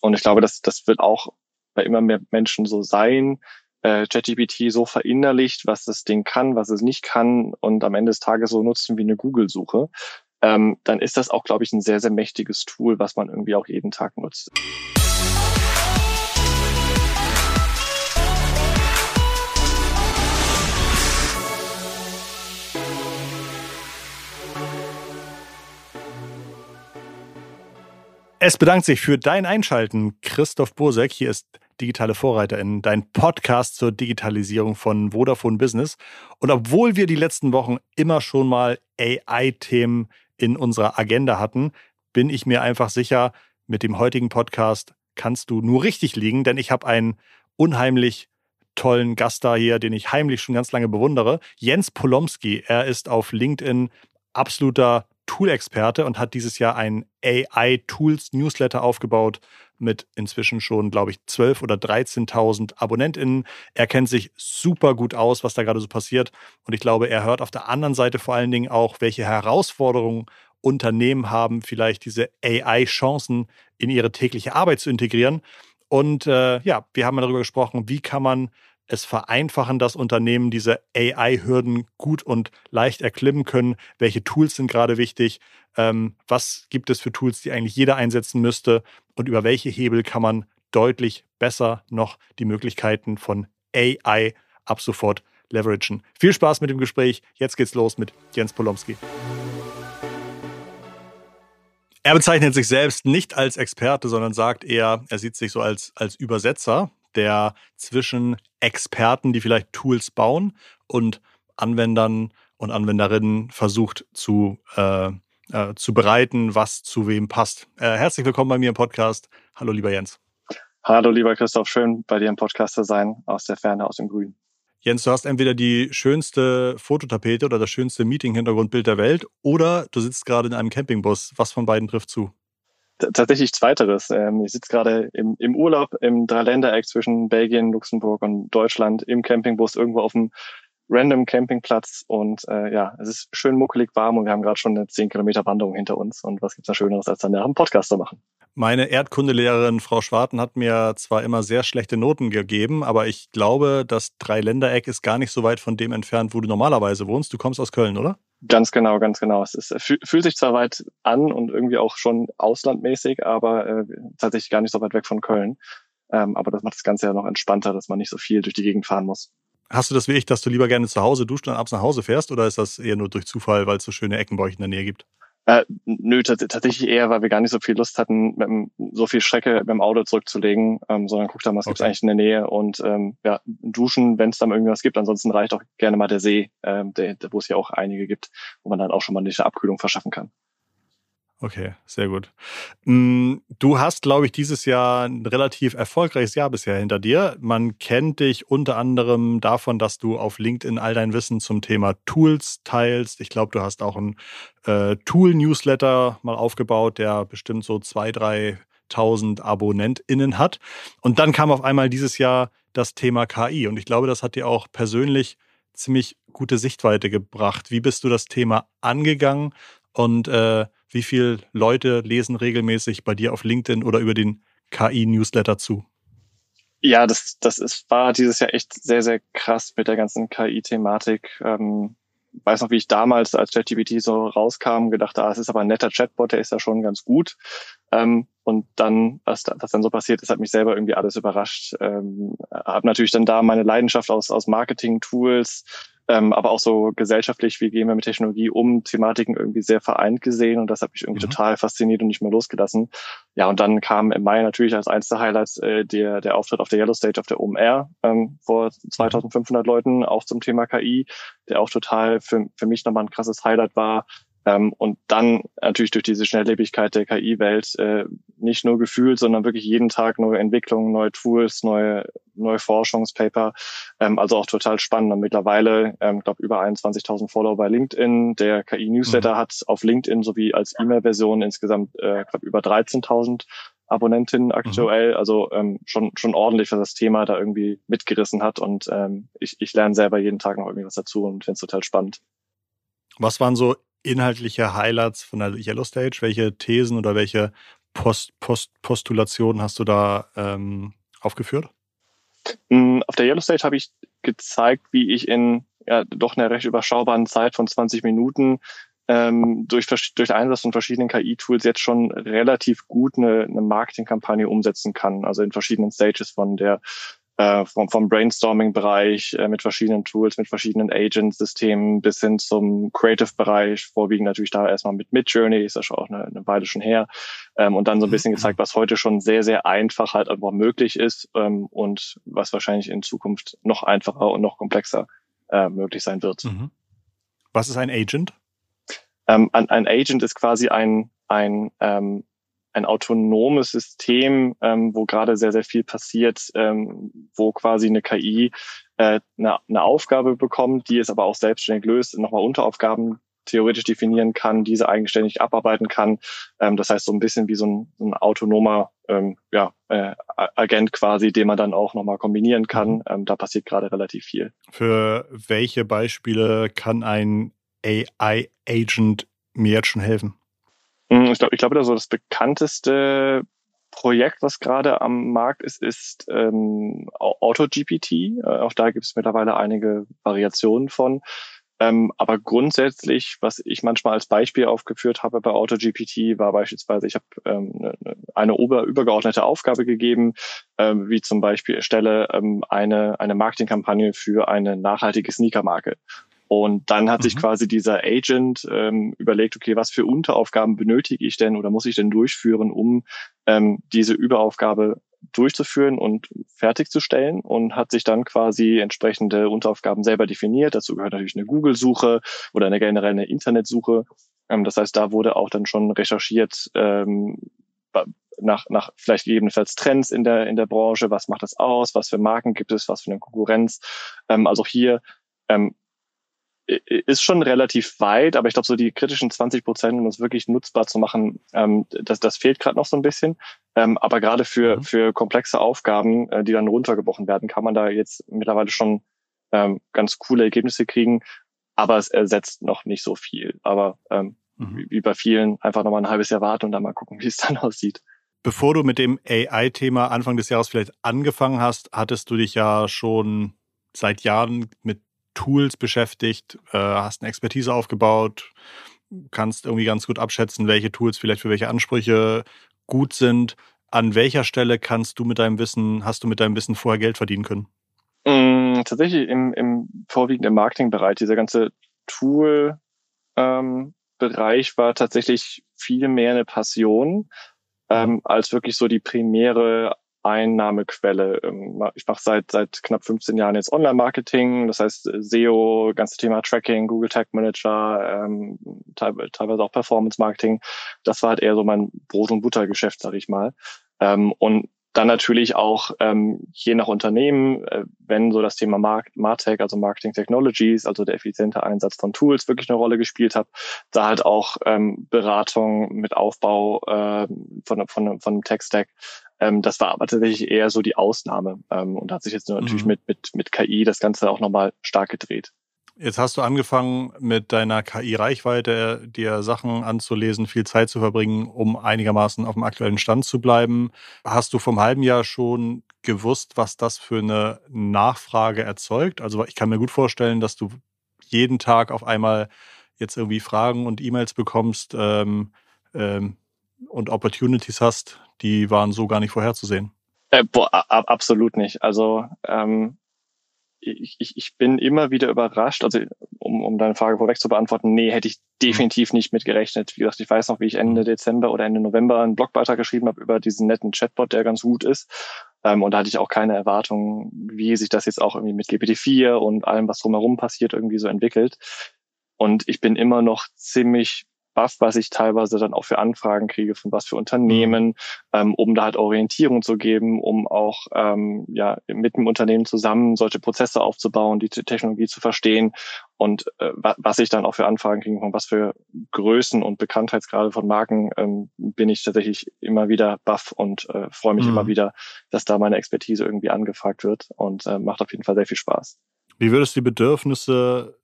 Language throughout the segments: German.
und ich glaube, das, das wird auch bei immer mehr Menschen so sein, äh, ChatGPT so verinnerlicht, was das Ding kann, was es nicht kann und am Ende des Tages so nutzen wie eine Google-Suche, ähm, dann ist das auch, glaube ich, ein sehr, sehr mächtiges Tool, was man irgendwie auch jeden Tag nutzt. Es bedankt sich für dein Einschalten, Christoph Bursek. Hier ist Digitale Vorreiterin, dein Podcast zur Digitalisierung von Vodafone Business. Und obwohl wir die letzten Wochen immer schon mal AI-Themen in unserer Agenda hatten, bin ich mir einfach sicher, mit dem heutigen Podcast kannst du nur richtig liegen, denn ich habe einen unheimlich tollen Gast da hier, den ich heimlich schon ganz lange bewundere. Jens Polomski. Er ist auf LinkedIn absoluter Tool-Experte und hat dieses Jahr einen AI-Tools-Newsletter aufgebaut mit inzwischen schon, glaube ich, 12.000 oder 13.000 AbonnentInnen. Er kennt sich super gut aus, was da gerade so passiert. Und ich glaube, er hört auf der anderen Seite vor allen Dingen auch, welche Herausforderungen Unternehmen haben, vielleicht diese AI-Chancen in ihre tägliche Arbeit zu integrieren. Und äh, ja, wir haben darüber gesprochen, wie kann man es vereinfachen, dass Unternehmen diese AI-Hürden gut und leicht erklimmen können. Welche Tools sind gerade wichtig? Ähm, was gibt es für Tools, die eigentlich jeder einsetzen müsste? Und über welche Hebel kann man deutlich besser noch die Möglichkeiten von AI ab sofort leveragen? Viel Spaß mit dem Gespräch. Jetzt geht's los mit Jens Polomski. Er bezeichnet sich selbst nicht als Experte, sondern sagt eher, er sieht sich so als, als Übersetzer der zwischen Experten, die vielleicht Tools bauen, und Anwendern und Anwenderinnen versucht zu, äh, äh, zu bereiten, was zu wem passt. Äh, herzlich willkommen bei mir im Podcast. Hallo, lieber Jens. Hallo, lieber Christoph. Schön, bei dir im Podcast zu sein, aus der Ferne, aus dem Grün. Jens, du hast entweder die schönste Fototapete oder das schönste Meeting-Hintergrundbild der Welt oder du sitzt gerade in einem Campingbus. Was von beiden trifft zu? Tatsächlich zweiteres. Ähm, ich sitze gerade im, im Urlaub im Dreiländereck zwischen Belgien, Luxemburg und Deutschland im Campingbus irgendwo auf dem random Campingplatz und äh, ja, es ist schön muckelig warm und wir haben gerade schon eine 10 Kilometer Wanderung hinter uns und was gibt's da Schöneres, als dann einen Podcast zu machen? Meine Erdkundelehrerin Frau Schwarten hat mir zwar immer sehr schlechte Noten gegeben, aber ich glaube, das Dreiländereck ist gar nicht so weit von dem entfernt, wo du normalerweise wohnst. Du kommst aus Köln, oder? Ganz genau, ganz genau. Es ist, fühlt sich zwar weit an und irgendwie auch schon auslandmäßig, aber äh, tatsächlich gar nicht so weit weg von Köln. Ähm, aber das macht das Ganze ja noch entspannter, dass man nicht so viel durch die Gegend fahren muss. Hast du das wie ich, dass du lieber gerne zu Hause duscht und abends nach Hause fährst oder ist das eher nur durch Zufall, weil es so schöne Ecken bei euch in der Nähe gibt? Äh, nö, tatsächlich eher, weil wir gar nicht so viel Lust hatten, mit dem, so viel Strecke mit dem Auto zurückzulegen, ähm, sondern guckt da mal, was okay. gibt's eigentlich in der Nähe und ähm, ja, duschen, wenn es dann irgendwas gibt. Ansonsten reicht auch gerne mal der See, ähm, der, wo es ja auch einige gibt, wo man dann auch schon mal eine Abkühlung verschaffen kann. Okay, sehr gut. Mm, du hast, glaube ich, dieses Jahr ein relativ erfolgreiches Jahr bisher hinter dir. Man kennt dich unter anderem davon, dass du auf LinkedIn all dein Wissen zum Thema Tools teilst. Ich glaube, du hast auch einen äh, Tool-Newsletter mal aufgebaut, der bestimmt so zwei, drei tausend AbonnentInnen hat. Und dann kam auf einmal dieses Jahr das Thema KI. Und ich glaube, das hat dir auch persönlich ziemlich gute Sichtweite gebracht. Wie bist du das Thema angegangen? Und äh, wie viele Leute lesen regelmäßig bei dir auf LinkedIn oder über den KI-Newsletter zu? Ja, das, das ist, war dieses Jahr echt sehr, sehr krass mit der ganzen KI-Thematik. Ähm, weiß noch, wie ich damals, als ChatGPT so rauskam, gedacht, ah, es ist aber ein netter Chatbot, der ist da schon ganz gut. Ähm, und dann, was, was dann so passiert ist, hat mich selber irgendwie alles überrascht. Ähm, habe natürlich dann da meine Leidenschaft aus, aus Marketing-Tools, ähm, aber auch so gesellschaftlich, wie gehen wir mit Technologie um, Thematiken irgendwie sehr vereint gesehen und das hat mich irgendwie mhm. total fasziniert und nicht mehr losgelassen. Ja, und dann kam im Mai natürlich als eins der Highlights äh, der, der Auftritt auf der Yellow Stage auf der OMR ähm, vor 2500 Leuten, auch zum Thema KI, der auch total für, für mich nochmal ein krasses Highlight war, ähm, und dann natürlich durch diese Schnelllebigkeit der KI-Welt äh, nicht nur gefühlt, sondern wirklich jeden Tag neue Entwicklungen, neue Tools, neue, neue Forschungspaper. Ähm, also auch total spannend. Und mittlerweile, ähm, glaube über 21.000 Follower bei LinkedIn. Der KI-Newsletter mhm. hat auf LinkedIn sowie als E-Mail-Version insgesamt, äh, glaube über 13.000 Abonnentinnen aktuell. Mhm. Also ähm, schon schon ordentlich, was das Thema da irgendwie mitgerissen hat. Und ähm, ich, ich lerne selber jeden Tag noch irgendwie was dazu und finde es total spannend. Was waren so inhaltliche Highlights von der Yellow Stage? Welche Thesen oder welche Post, Post, Postulationen hast du da ähm, aufgeführt? Mm, auf der Yellow Stage habe ich gezeigt, wie ich in ja, doch einer recht überschaubaren Zeit von 20 Minuten ähm, durch, durch Einsatz von verschiedenen KI-Tools jetzt schon relativ gut eine, eine Marketingkampagne umsetzen kann. Also in verschiedenen Stages von der äh, vom, vom Brainstorming-Bereich äh, mit verschiedenen Tools, mit verschiedenen Agent-Systemen bis hin zum Creative-Bereich, vorwiegend natürlich da erstmal mit Midjourney, ist ja schon auch eine, eine Weile schon her, ähm, und dann so ein bisschen gezeigt, was heute schon sehr, sehr einfach halt einfach möglich ist ähm, und was wahrscheinlich in Zukunft noch einfacher und noch komplexer äh, möglich sein wird. Mhm. Was ist ein Agent? Ähm, ein, ein Agent ist quasi ein, ein ähm, ein autonomes System, ähm, wo gerade sehr, sehr viel passiert, ähm, wo quasi eine KI äh, eine, eine Aufgabe bekommt, die es aber auch selbstständig löst, nochmal Unteraufgaben theoretisch definieren kann, diese eigenständig abarbeiten kann. Ähm, das heißt so ein bisschen wie so ein, so ein autonomer ähm, ja, äh, Agent quasi, den man dann auch nochmal kombinieren kann. Mhm. Ähm, da passiert gerade relativ viel. Für welche Beispiele kann ein AI-Agent mir jetzt schon helfen? Hm, ich glaube, ich glaube, so das bekannteste Projekt, was gerade am Markt ist, ist ähm, AutoGPT. Äh, auch da gibt es mittlerweile einige Variationen von. Ähm, aber grundsätzlich, was ich manchmal als Beispiel aufgeführt habe bei AutoGPT, war beispielsweise, ich habe ähm, ne, ne, eine über, übergeordnete Aufgabe gegeben, ähm, wie zum Beispiel erstelle ähm, eine, eine Marketingkampagne für eine nachhaltige Sneakermarke. Und dann hat mhm. sich quasi dieser Agent ähm, überlegt, okay, was für Unteraufgaben benötige ich denn oder muss ich denn durchführen, um ähm, diese Überaufgabe durchzuführen und fertigzustellen und hat sich dann quasi entsprechende Unteraufgaben selber definiert. Dazu gehört natürlich eine Google-Suche oder eine generelle eine Internetsuche. Ähm, das heißt, da wurde auch dann schon recherchiert ähm, nach, nach vielleicht gegebenenfalls Trends in der, in der Branche. Was macht das aus? Was für Marken gibt es? Was für eine Konkurrenz? Ähm, also hier ähm, ist schon relativ weit, aber ich glaube, so die kritischen 20 Prozent, um es wirklich nutzbar zu machen, ähm, das, das fehlt gerade noch so ein bisschen. Ähm, aber gerade für, mhm. für komplexe Aufgaben, äh, die dann runtergebrochen werden, kann man da jetzt mittlerweile schon ähm, ganz coole Ergebnisse kriegen. Aber es ersetzt noch nicht so viel. Aber ähm, mhm. wie, wie bei vielen einfach nochmal ein halbes Jahr warten und dann mal gucken, wie es dann aussieht. Bevor du mit dem AI-Thema Anfang des Jahres vielleicht angefangen hast, hattest du dich ja schon seit Jahren mit Tools beschäftigt, äh, hast eine Expertise aufgebaut, kannst irgendwie ganz gut abschätzen, welche Tools vielleicht für welche Ansprüche gut sind. An welcher Stelle kannst du mit deinem Wissen, hast du mit deinem Wissen vorher Geld verdienen können? Mm, tatsächlich im, im vorwiegend im Marketingbereich. Dieser ganze Tool ähm, war tatsächlich viel mehr eine Passion ähm, als wirklich so die primäre Einnahmequelle. Ähm, ich mache seit seit knapp 15 Jahren jetzt Online-Marketing, das heißt SEO, ganze Thema Tracking, Google Tag Manager, ähm, teilweise auch Performance-Marketing. Das war halt eher so mein Brot- und Buttergeschäft, sag ich mal. Ähm, und dann natürlich auch ähm, je nach Unternehmen, äh, wenn so das Thema Mark Martech, also Marketing Technologies, also der effiziente Einsatz von Tools wirklich eine Rolle gespielt hat, da halt auch ähm, Beratung mit Aufbau äh, von, von, von einem Tech-Stack. Ähm, das war aber tatsächlich eher so die Ausnahme ähm, und hat sich jetzt natürlich mhm. mit, mit, mit KI das Ganze auch nochmal stark gedreht. Jetzt hast du angefangen mit deiner KI-Reichweite, dir Sachen anzulesen, viel Zeit zu verbringen, um einigermaßen auf dem aktuellen Stand zu bleiben. Hast du vom halben Jahr schon gewusst, was das für eine Nachfrage erzeugt? Also ich kann mir gut vorstellen, dass du jeden Tag auf einmal jetzt irgendwie Fragen und E-Mails bekommst ähm, ähm, und Opportunities hast, die waren so gar nicht vorherzusehen. Äh, boah, absolut nicht. Also ähm, ich, ich, ich bin immer wieder überrascht, also um, um deine Frage vorweg zu beantworten, nee, hätte ich definitiv nicht mitgerechnet. Wie gesagt, ich weiß noch, wie ich Ende Dezember oder Ende November einen Blogbeitrag geschrieben habe über diesen netten Chatbot, der ganz gut ist. Ähm, und da hatte ich auch keine Erwartung, wie sich das jetzt auch irgendwie mit GPT-4 und allem, was drumherum passiert, irgendwie so entwickelt. Und ich bin immer noch ziemlich baff, was ich teilweise dann auch für Anfragen kriege, von was für Unternehmen, ähm, um da halt Orientierung zu geben, um auch ähm, ja mit dem Unternehmen zusammen solche Prozesse aufzubauen, die Technologie zu verstehen und äh, was ich dann auch für Anfragen kriege, von was für Größen und Bekanntheitsgrade von Marken, ähm, bin ich tatsächlich immer wieder baff und äh, freue mich mhm. immer wieder, dass da meine Expertise irgendwie angefragt wird und äh, macht auf jeden Fall sehr viel Spaß. Wie würdest du die Bedürfnisse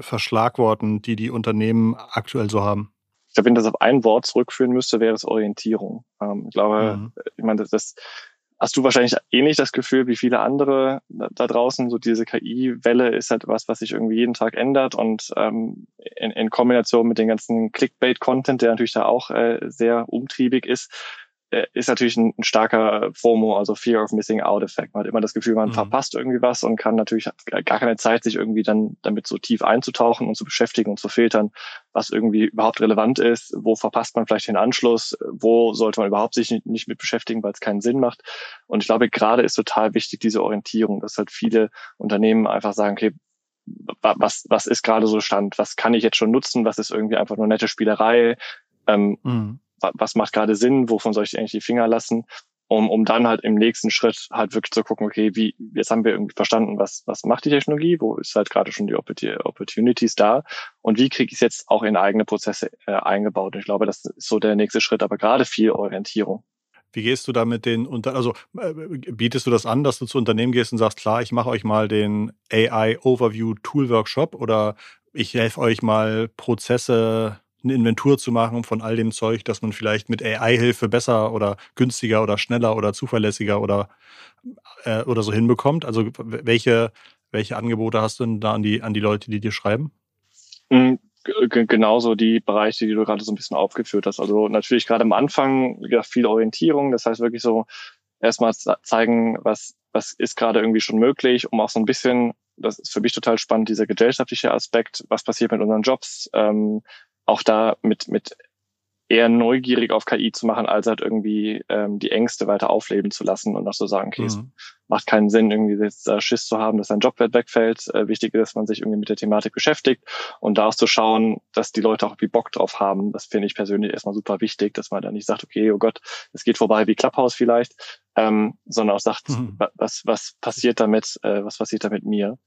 verschlagworten, die die Unternehmen aktuell so haben? glaube, wenn das auf ein Wort zurückführen müsste, wäre es Orientierung. Ähm, ich glaube, mhm. ich meine, das, hast du wahrscheinlich ähnlich das Gefühl wie viele andere da draußen. So diese KI-Welle ist halt was, was sich irgendwie jeden Tag ändert und ähm, in, in Kombination mit dem ganzen Clickbait-Content, der natürlich da auch äh, sehr umtriebig ist, ist natürlich ein, ein, starker FOMO, also Fear of Missing Out Effekt. Man hat immer das Gefühl, man mhm. verpasst irgendwie was und kann natürlich gar keine Zeit, sich irgendwie dann damit so tief einzutauchen und zu beschäftigen und zu filtern, was irgendwie überhaupt relevant ist, wo verpasst man vielleicht den Anschluss, wo sollte man überhaupt sich nicht, nicht mit beschäftigen, weil es keinen Sinn macht. Und ich glaube, gerade ist total wichtig diese Orientierung, dass halt viele Unternehmen einfach sagen, okay, was, was ist gerade so Stand? Was kann ich jetzt schon nutzen? Was ist irgendwie einfach nur nette Spielerei? Ähm, mhm was macht gerade Sinn, wovon soll ich eigentlich die Finger lassen, um, um dann halt im nächsten Schritt halt wirklich zu gucken, okay, wie, jetzt haben wir irgendwie verstanden, was, was macht die Technologie, wo ist halt gerade schon die Opportunities da und wie kriege ich es jetzt auch in eigene Prozesse äh, eingebaut. Und ich glaube, das ist so der nächste Schritt, aber gerade viel Orientierung. Wie gehst du da mit den unter also äh, bietest du das an, dass du zu Unternehmen gehst und sagst, klar, ich mache euch mal den AI Overview Tool Workshop oder ich helfe euch mal Prozesse eine Inventur zu machen von all dem Zeug, das man vielleicht mit AI-Hilfe besser oder günstiger oder schneller oder zuverlässiger oder, äh, oder so hinbekommt? Also welche, welche Angebote hast du denn da an die, an die Leute, die dir schreiben? Mhm, genauso die Bereiche, die du gerade so ein bisschen aufgeführt hast. Also natürlich gerade am Anfang ja, viel Orientierung, das heißt wirklich so erstmal zeigen, was, was ist gerade irgendwie schon möglich, um auch so ein bisschen, das ist für mich total spannend, dieser gesellschaftliche Aspekt, was passiert mit unseren Jobs, ähm, auch da mit, mit eher neugierig auf KI zu machen, als halt irgendwie ähm, die Ängste weiter aufleben zu lassen und auch so sagen, okay, mhm. es macht keinen Sinn, irgendwie jetzt äh, Schiss zu haben, dass ein Jobwert wegfällt. Äh, wichtig ist, dass man sich irgendwie mit der Thematik beschäftigt und daraus zu schauen, dass die Leute auch irgendwie Bock drauf haben. Das finde ich persönlich erstmal super wichtig, dass man da nicht sagt, okay, oh Gott, es geht vorbei wie Clubhouse vielleicht, ähm, sondern auch sagt, mhm. was, was passiert damit, äh, was passiert da mit mir?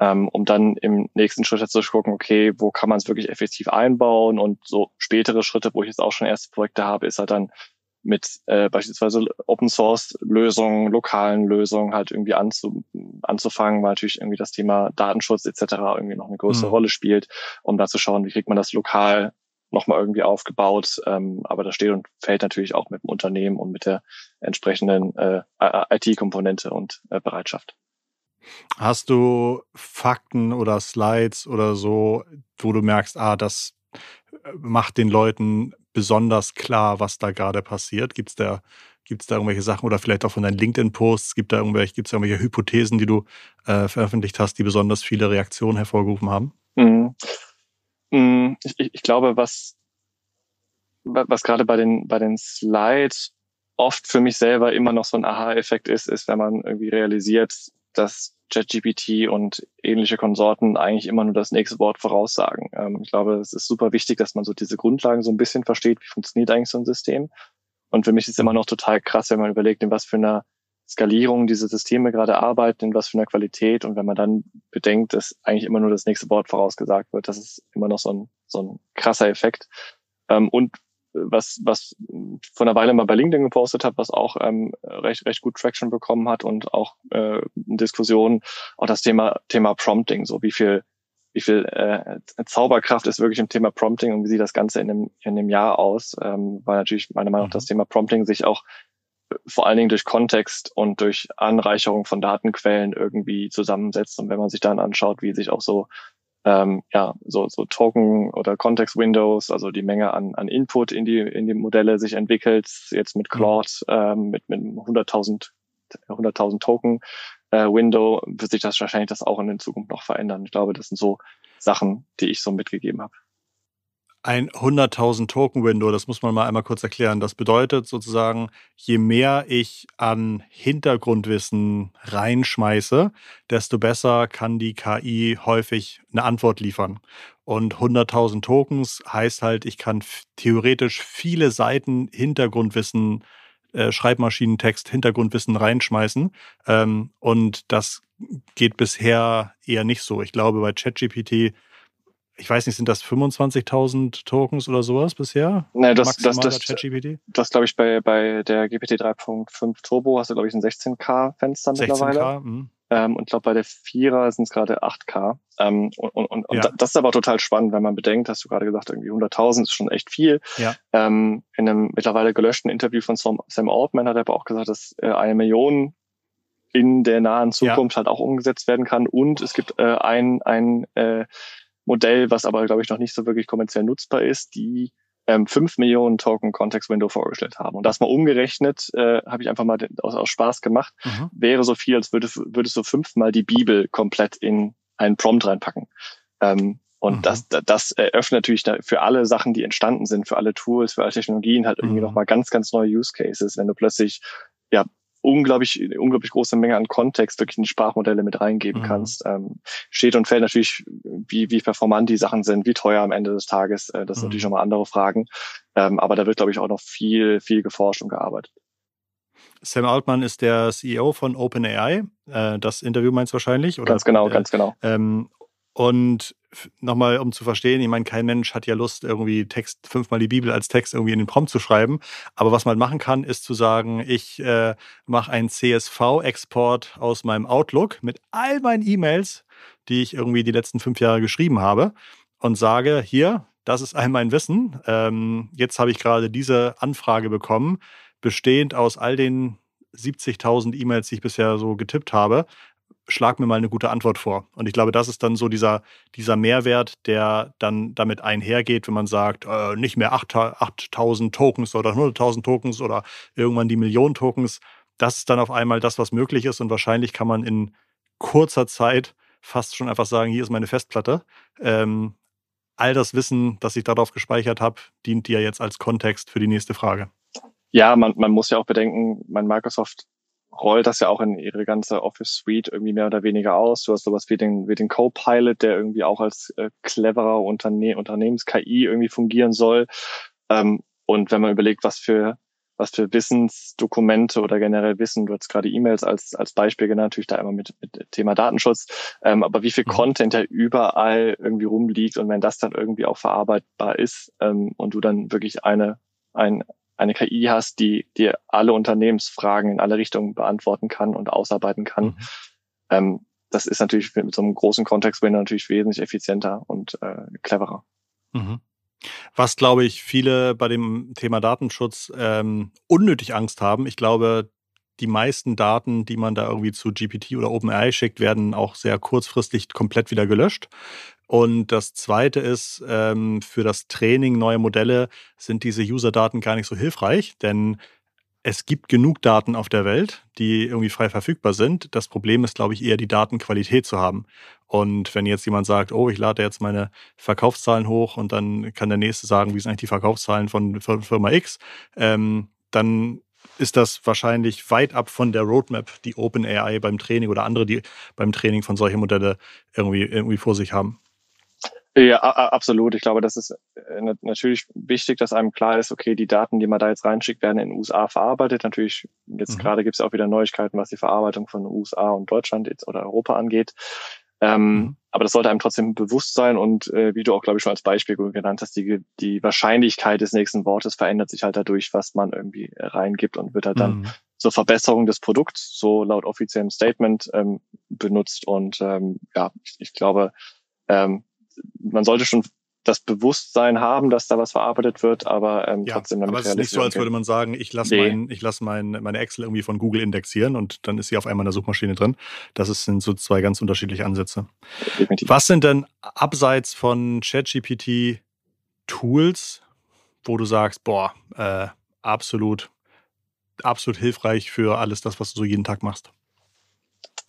Ähm, um dann im nächsten Schritt zu gucken, okay, wo kann man es wirklich effektiv einbauen und so spätere Schritte, wo ich jetzt auch schon erste Projekte habe, ist halt dann mit äh, beispielsweise Open Source Lösungen, lokalen Lösungen halt irgendwie anzu, anzufangen, weil natürlich irgendwie das Thema Datenschutz etc. irgendwie noch eine größere mhm. Rolle spielt, um da zu schauen, wie kriegt man das lokal nochmal irgendwie aufgebaut. Ähm, aber das steht und fällt natürlich auch mit dem Unternehmen und mit der entsprechenden äh, IT-Komponente und äh, Bereitschaft. Hast du Fakten oder Slides oder so, wo du merkst, ah, das äh, macht den Leuten besonders klar, was da gerade passiert? Gibt es da, gibt's da irgendwelche Sachen oder vielleicht auch von deinen LinkedIn-Posts? Gibt da irgendwelche, gibt's irgendwelche Hypothesen, die du äh, veröffentlicht hast, die besonders viele Reaktionen hervorgerufen haben? Mhm. mhm. Ich, ich, glaube, was, was gerade bei den, bei den Slides oft für mich selber immer noch so ein Aha-Effekt ist, ist, wenn man irgendwie realisiert, dass ChatGPT und ähnliche Konsorten eigentlich immer nur das nächste Wort voraussagen. Ähm, ich glaube, es ist super wichtig, dass man so diese Grundlagen so ein bisschen versteht, wie funktioniert eigentlich so ein System. Und für mich ist es immer noch total krass, wenn man überlegt, in was für einer Skalierung diese Systeme gerade arbeiten, in was für einer Qualität. Und wenn man dann bedenkt, dass eigentlich immer nur das nächste Wort vorausgesagt wird, das ist immer noch so ein, so ein krasser Effekt. Ähm, und was, was vor einer Weile mal bei LinkedIn gepostet habe, was auch ähm, recht, recht gut Traction bekommen hat und auch äh, Diskussionen, auch das Thema, Thema Prompting, so wie viel, wie viel äh, Zauberkraft ist wirklich im Thema Prompting und wie sieht das Ganze in dem, in dem Jahr aus, ähm, weil natürlich meiner Meinung nach das mhm. Thema Prompting sich auch vor allen Dingen durch Kontext und durch Anreicherung von Datenquellen irgendwie zusammensetzt. Und wenn man sich dann anschaut, wie sich auch so ähm, ja, so, so Token oder Context Windows, also die Menge an, an Input in die, in die Modelle sich entwickelt, jetzt mit mhm. Claude, ähm, mit, mit 100.000 100.000 Token äh, Window, wird sich das wahrscheinlich das auch in der Zukunft noch verändern. Ich glaube, das sind so Sachen, die ich so mitgegeben habe ein 100.000 Token Window, das muss man mal einmal kurz erklären. Das bedeutet sozusagen, je mehr ich an Hintergrundwissen reinschmeiße, desto besser kann die KI häufig eine Antwort liefern. Und 100.000 Tokens heißt halt, ich kann theoretisch viele Seiten Hintergrundwissen, äh, Schreibmaschinentext, Hintergrundwissen reinschmeißen. Ähm, und das geht bisher eher nicht so. Ich glaube, bei ChatGPT ich weiß nicht, sind das 25.000 Tokens oder sowas bisher? Nee, das, das, das, ChatGPT? das glaube ich, bei, bei der GPT 3.5 Turbo hast du, glaube ich, ein 16K-Fenster mittlerweile. 16K, mh. Ähm, und ich glaube, bei der Vierer sind es gerade 8K. Ähm, und und, und, ja. das ist aber total spannend, wenn man bedenkt, hast du gerade gesagt, irgendwie 100.000 ist schon echt viel. Ja. Ähm, in einem mittlerweile gelöschten Interview von Sam Altman hat er aber auch gesagt, dass äh, eine Million in der nahen Zukunft ja. halt auch umgesetzt werden kann. Und es gibt äh, ein, ein äh, Modell, was aber, glaube ich, noch nicht so wirklich kommerziell nutzbar ist, die ähm, 5 Millionen Token Context Window vorgestellt haben. Und das mal umgerechnet, äh, habe ich einfach mal aus, aus Spaß gemacht, mhm. wäre so viel, als würdest, würdest du fünfmal die Bibel komplett in einen Prompt reinpacken. Ähm, und mhm. das, das eröffnet natürlich für alle Sachen, die entstanden sind, für alle Tools, für alle Technologien halt irgendwie mhm. nochmal ganz, ganz neue Use Cases, wenn du plötzlich ja unglaublich, unglaublich große Menge an Kontext wirklich in die Sprachmodelle mit reingeben mhm. kannst. Ähm, steht und fällt natürlich, wie, wie performant die Sachen sind, wie teuer am Ende des Tages. Äh, das sind mhm. natürlich nochmal andere Fragen. Ähm, aber da wird, glaube ich, auch noch viel, viel geforscht und gearbeitet. Sam Altman ist der CEO von OpenAI. Äh, das Interview meinst du wahrscheinlich? Oder? Ganz genau, äh, ganz genau. Ähm, und nochmal, um zu verstehen, ich meine, kein Mensch hat ja Lust, irgendwie Text, fünfmal die Bibel als Text irgendwie in den Prompt zu schreiben. Aber was man machen kann, ist zu sagen, ich äh, mache einen CSV-Export aus meinem Outlook mit all meinen E-Mails, die ich irgendwie die letzten fünf Jahre geschrieben habe und sage, hier, das ist all mein Wissen. Ähm, jetzt habe ich gerade diese Anfrage bekommen, bestehend aus all den 70.000 E-Mails, die ich bisher so getippt habe schlag mir mal eine gute Antwort vor. Und ich glaube, das ist dann so dieser, dieser Mehrwert, der dann damit einhergeht, wenn man sagt, äh, nicht mehr 8000 Tokens oder 100.000 Tokens oder irgendwann die Millionen Tokens. Das ist dann auf einmal das, was möglich ist. Und wahrscheinlich kann man in kurzer Zeit fast schon einfach sagen, hier ist meine Festplatte. Ähm, all das Wissen, das ich darauf gespeichert habe, dient dir jetzt als Kontext für die nächste Frage. Ja, man, man muss ja auch bedenken, mein Microsoft rollt das ja auch in ihre ganze Office Suite irgendwie mehr oder weniger aus. Du hast sowas wie den, wie den Copilot, der irgendwie auch als äh, cleverer Unterne Unternehmens-KI irgendwie fungieren soll. Ähm, und wenn man überlegt, was für was für Wissensdokumente oder generell Wissen, du hast gerade E-Mails als, als Beispiel genannt, natürlich da immer mit, mit Thema Datenschutz, ähm, aber wie viel mhm. Content da überall irgendwie rumliegt und wenn das dann irgendwie auch verarbeitbar ist ähm, und du dann wirklich eine, ein, eine KI hast, die dir alle Unternehmensfragen in alle Richtungen beantworten kann und ausarbeiten kann. Mhm. Ähm, das ist natürlich mit so einem großen Kontext natürlich wesentlich effizienter und äh, cleverer. Mhm. Was, glaube ich, viele bei dem Thema Datenschutz ähm, unnötig Angst haben. Ich glaube, die meisten Daten, die man da irgendwie zu GPT oder OpenAI schickt, werden auch sehr kurzfristig komplett wieder gelöscht. Und das Zweite ist, ähm, für das Training neuer Modelle sind diese User-Daten gar nicht so hilfreich, denn es gibt genug Daten auf der Welt, die irgendwie frei verfügbar sind. Das Problem ist, glaube ich, eher die Datenqualität zu haben. Und wenn jetzt jemand sagt, oh, ich lade jetzt meine Verkaufszahlen hoch und dann kann der nächste sagen, wie sind eigentlich die Verkaufszahlen von Firma X, ähm, dann ist das wahrscheinlich weit ab von der Roadmap, die OpenAI beim Training oder andere, die beim Training von solchen Modelle irgendwie, irgendwie vor sich haben. Ja, absolut. Ich glaube, das ist äh, natürlich wichtig, dass einem klar ist, okay, die Daten, die man da jetzt reinschickt, werden in den USA verarbeitet. Natürlich, jetzt mhm. gerade gibt es auch wieder Neuigkeiten, was die Verarbeitung von USA und Deutschland jetzt oder Europa angeht. Ähm, mhm. Aber das sollte einem trotzdem bewusst sein und äh, wie du auch, glaube ich, schon als Beispiel genannt hast, die, die Wahrscheinlichkeit des nächsten Wortes verändert sich halt dadurch, was man irgendwie reingibt und wird halt dann mhm. zur Verbesserung des Produkts, so laut offiziellem Statement, ähm, benutzt. Und ähm, ja, ich, ich glaube, ähm, man sollte schon das Bewusstsein haben, dass da was verarbeitet wird, aber ähm, ja, trotzdem damit Aber es ist nicht so, als würde man sagen, ich lasse nee. mein, ich lass mein, meine Excel irgendwie von Google indexieren und dann ist sie auf einmal in der Suchmaschine drin. Das sind so zwei ganz unterschiedliche Ansätze. Definitiv. Was sind denn abseits von ChatGPT Tools, wo du sagst, boah, äh, absolut, absolut hilfreich für alles das, was du so jeden Tag machst?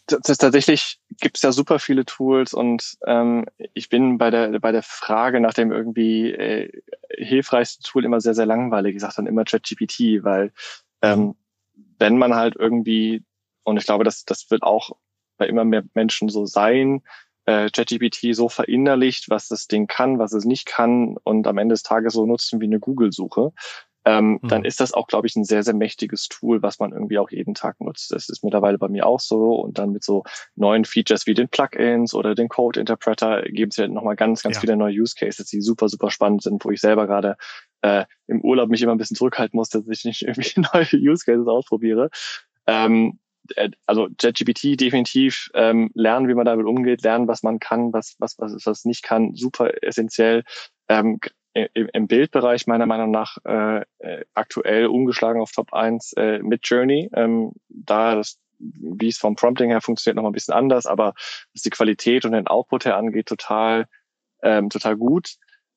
Tatsächlich gibt es ja super viele Tools und ähm, ich bin bei der bei der Frage nach dem irgendwie äh, hilfreichsten Tool immer sehr sehr langweilig. Ich sage dann immer ChatGPT, weil ähm, wenn man halt irgendwie und ich glaube, das das wird auch bei immer mehr Menschen so sein, äh, ChatGPT so verinnerlicht, was das Ding kann, was es nicht kann und am Ende des Tages so nutzen wie eine Google-Suche, ähm, mhm. dann ist das auch, glaube ich, ein sehr, sehr mächtiges Tool, was man irgendwie auch jeden Tag nutzt. Das ist mittlerweile bei mir auch so. Und dann mit so neuen Features wie den Plugins oder den Code Interpreter geben es ja nochmal ganz, ganz ja. viele neue Use Cases, die super, super spannend sind, wo ich selber gerade äh, im Urlaub mich immer ein bisschen zurückhalten muss, dass ich nicht irgendwie neue Use Cases ausprobiere. Ähm, äh, also JetGPT definitiv ähm, lernen, wie man damit umgeht, lernen, was man kann, was was was was nicht kann, super essentiell. Ähm, im, im Bildbereich meiner Meinung nach äh, äh, aktuell umgeschlagen auf Top 1 äh, mit Journey. Ähm, da das, wie es vom Prompting her funktioniert, noch mal ein bisschen anders, aber was die Qualität und den Output her angeht, total ähm, total gut.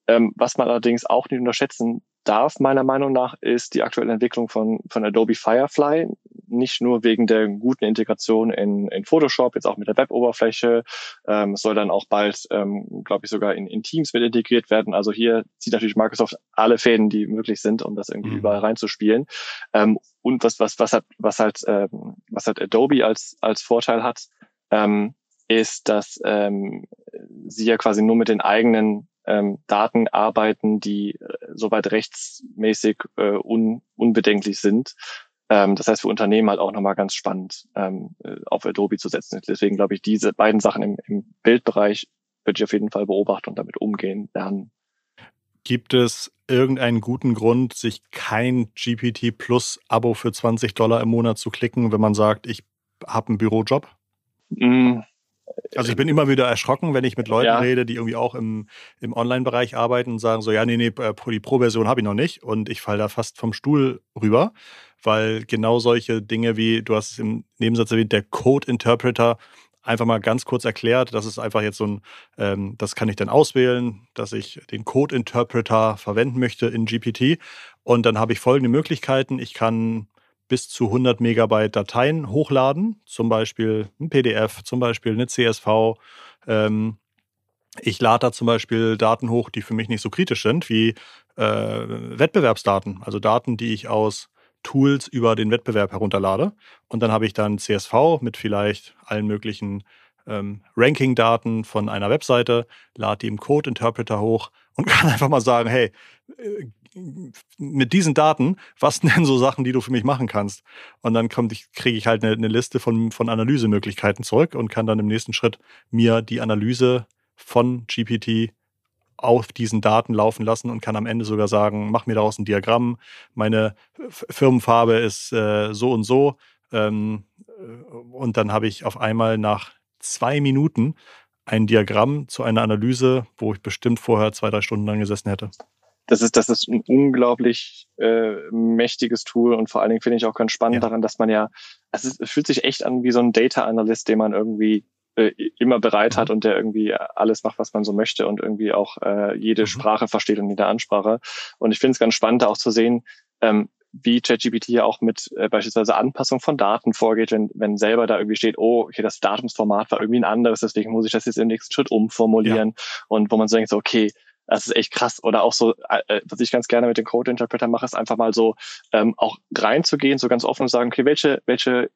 Ähm, was man allerdings auch nicht unterschätzen darf, meiner Meinung nach, ist die aktuelle Entwicklung von, von Adobe Firefly. Nicht nur wegen der guten Integration in, in Photoshop, jetzt auch mit der Web-Oberfläche. Ähm, soll dann auch bald, ähm, glaube ich, sogar in, in Teams mit integriert werden. Also hier zieht natürlich Microsoft alle Fäden, die möglich sind, um das irgendwie mhm. überall reinzuspielen. Ähm, und was, was, was hat, was halt, ähm, was halt Adobe als, als Vorteil hat, ähm, ist, dass ähm, sie ja quasi nur mit den eigenen ähm, Daten arbeiten, die äh, soweit rechtsmäßig äh, un, unbedenklich sind. Ähm, das heißt für Unternehmen halt auch nochmal ganz spannend ähm, äh, auf Adobe zu setzen. Deswegen glaube ich, diese beiden Sachen im, im Bildbereich würde ich auf jeden Fall beobachten und damit umgehen lernen. Gibt es irgendeinen guten Grund, sich kein GPT Plus Abo für 20 Dollar im Monat zu klicken, wenn man sagt, ich habe einen Bürojob? Mm, also ich bin immer wieder erschrocken, wenn ich mit Leuten ja. rede, die irgendwie auch im, im Online-Bereich arbeiten und sagen so, ja, nee, nee, äh, die Pro-Version habe ich noch nicht. Und ich falle da fast vom Stuhl rüber, weil genau solche Dinge wie, du hast es im Nebensatz erwähnt, der Code-Interpreter einfach mal ganz kurz erklärt. Das ist einfach jetzt so ein, ähm, das kann ich dann auswählen, dass ich den Code-Interpreter verwenden möchte in GPT. Und dann habe ich folgende Möglichkeiten. Ich kann bis zu 100 Megabyte Dateien hochladen, zum Beispiel ein PDF, zum Beispiel eine CSV. Ähm, ich lade da zum Beispiel Daten hoch, die für mich nicht so kritisch sind, wie äh, Wettbewerbsdaten, also Daten, die ich aus Tools über den Wettbewerb herunterlade. Und dann habe ich dann CSV mit vielleicht allen möglichen ähm, Ranking-Daten von einer Webseite, lade die im Code-Interpreter hoch und kann einfach mal sagen, hey, äh, mit diesen Daten, was denn so Sachen, die du für mich machen kannst? Und dann kriege ich halt eine, eine, Liste von, von Analysemöglichkeiten zurück und kann dann im nächsten Schritt mir die Analyse von GPT auf diesen Daten laufen lassen und kann am Ende sogar sagen, mach mir daraus ein Diagramm, meine Firmenfarbe ist äh, so und so. Ähm, äh, und dann habe ich auf einmal nach zwei Minuten ein Diagramm zu einer Analyse, wo ich bestimmt vorher zwei, drei Stunden lang gesessen hätte das ist, das ist ein unglaublich äh, mächtiges Tool und vor allen Dingen finde ich auch ganz spannend ja. daran, dass man ja, also es fühlt sich echt an wie so ein Data Analyst, den man irgendwie äh, immer bereit hat mhm. und der irgendwie alles macht, was man so möchte und irgendwie auch äh, jede mhm. Sprache versteht und jede Ansprache. Und ich finde es ganz spannend auch zu sehen, ähm, wie ChatGPT ja auch mit äh, beispielsweise Anpassung von Daten vorgeht, wenn, wenn selber da irgendwie steht, oh, okay, das Datumsformat war irgendwie ein anderes, deswegen muss ich das jetzt im nächsten Schritt umformulieren. Ja. Und wo man so denkt, so, okay, das ist echt krass. Oder auch so, äh, äh, was ich ganz gerne mit den Code Interpreter mache, ist einfach mal so ähm, auch reinzugehen, so ganz offen und sagen, okay, welche, welche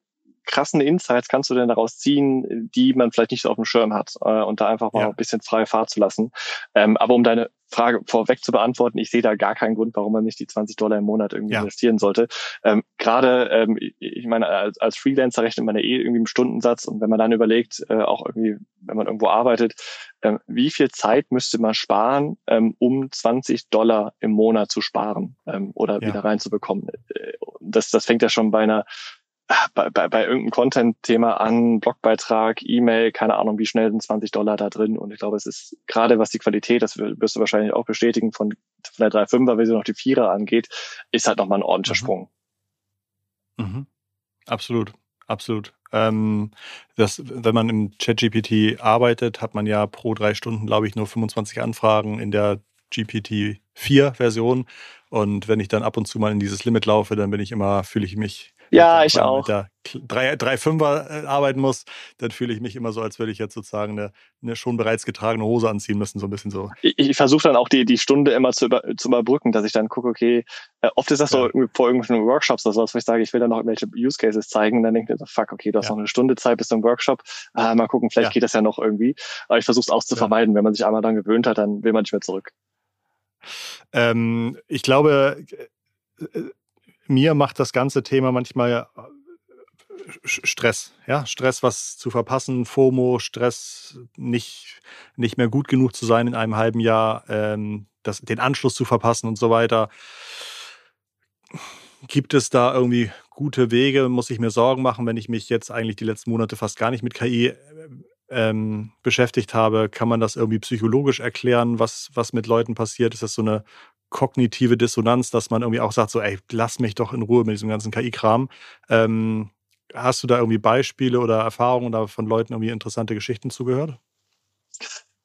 krassen Insights kannst du denn daraus ziehen, die man vielleicht nicht so auf dem Schirm hat äh, und da einfach mal ja. ein bisschen freie Fahrt zu lassen. Ähm, aber um deine Frage vorweg zu beantworten, ich sehe da gar keinen Grund, warum man nicht die 20 Dollar im Monat irgendwie ja. investieren sollte. Ähm, Gerade, ähm, ich meine, als, als Freelancer rechnet man ja eh irgendwie im Stundensatz und wenn man dann überlegt, äh, auch irgendwie, wenn man irgendwo arbeitet, ähm, wie viel Zeit müsste man sparen, ähm, um 20 Dollar im Monat zu sparen ähm, oder ja. wieder reinzubekommen? Äh, das, das fängt ja schon bei einer bei, bei, bei irgendeinem Content-Thema an, Blogbeitrag, E-Mail, keine Ahnung, wie schnell sind 20 Dollar da drin. Und ich glaube, es ist gerade was die Qualität, das wirst du wahrscheinlich auch bestätigen, von, von der 3.5er, wie sie noch die 4er angeht, ist halt nochmal ein ordentlicher mhm. Sprung. Mhm. Absolut, absolut. Ähm, das, wenn man im ChatGPT arbeitet, hat man ja pro drei Stunden, glaube ich, nur 25 Anfragen in der GPT-4-Version. Und wenn ich dann ab und zu mal in dieses Limit laufe, dann bin ich immer, fühle ich mich ja, ich auch. Mit der 3-5er äh, arbeiten muss, dann fühle ich mich immer so, als würde ich jetzt sozusagen eine, eine schon bereits getragene Hose anziehen müssen, so ein bisschen so. Ich, ich versuche dann auch die, die Stunde immer zu, über, zu überbrücken, dass ich dann gucke, okay, äh, oft ist das ja. so vor irgendwelchen Workshops oder sowas, wo ich sage, ich will dann noch irgendwelche Use Cases zeigen, dann denke ich so, fuck, okay, du hast ja. noch eine Stunde Zeit bis zum Workshop, ah, mal gucken, vielleicht ja. geht das ja noch irgendwie. Aber ich versuche es auch zu vermeiden, wenn man sich einmal dann gewöhnt hat, dann will man nicht mehr zurück. Ähm, ich glaube, äh, mir macht das ganze Thema manchmal äh, Stress, ja, Stress, was zu verpassen, FOMO, Stress, nicht, nicht mehr gut genug zu sein in einem halben Jahr, ähm, das, den Anschluss zu verpassen und so weiter. gibt es da irgendwie gute Wege? Muss ich mir Sorgen machen, wenn ich mich jetzt eigentlich die letzten Monate fast gar nicht mit KI ähm, beschäftigt habe? Kann man das irgendwie psychologisch erklären, was, was mit Leuten passiert? Ist das so eine kognitive Dissonanz, dass man irgendwie auch sagt, so, ey, lass mich doch in Ruhe mit diesem ganzen KI-Kram? Ähm, hast du da irgendwie Beispiele oder Erfahrungen oder von Leuten irgendwie interessante Geschichten zugehört?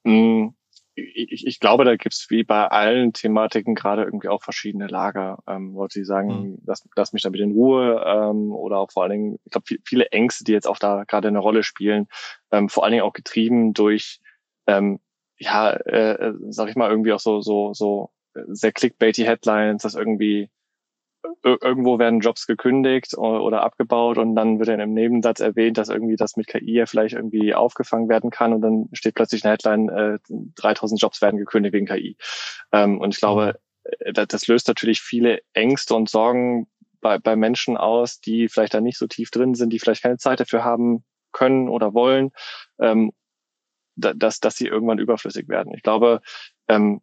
Hm, ich, ich glaube, da gibt's wie bei allen Thematiken gerade irgendwie auch verschiedene Lager. Ähm, Leute, die sagen, mhm. lass, lass mich damit in Ruhe ähm, oder auch vor allen Dingen, ich glaube, viele Ängste, die jetzt auch da gerade eine Rolle spielen, ähm, vor allen Dingen auch getrieben durch, ähm, ja, äh, sag ich mal, irgendwie auch so, so, so sehr clickbaity Headlines, dass irgendwie irgendwo werden Jobs gekündigt oder abgebaut und dann wird dann im Nebensatz erwähnt, dass irgendwie das mit KI ja vielleicht irgendwie aufgefangen werden kann und dann steht plötzlich eine Headline, äh, 3000 Jobs werden gekündigt wegen KI. Ähm, und ich glaube, äh, das, löst natürlich viele Ängste und Sorgen bei, bei Menschen aus, die vielleicht da nicht so tief drin sind, die vielleicht keine Zeit dafür haben können oder wollen, ähm, dass, dass sie irgendwann überflüssig werden. Ich glaube, ähm,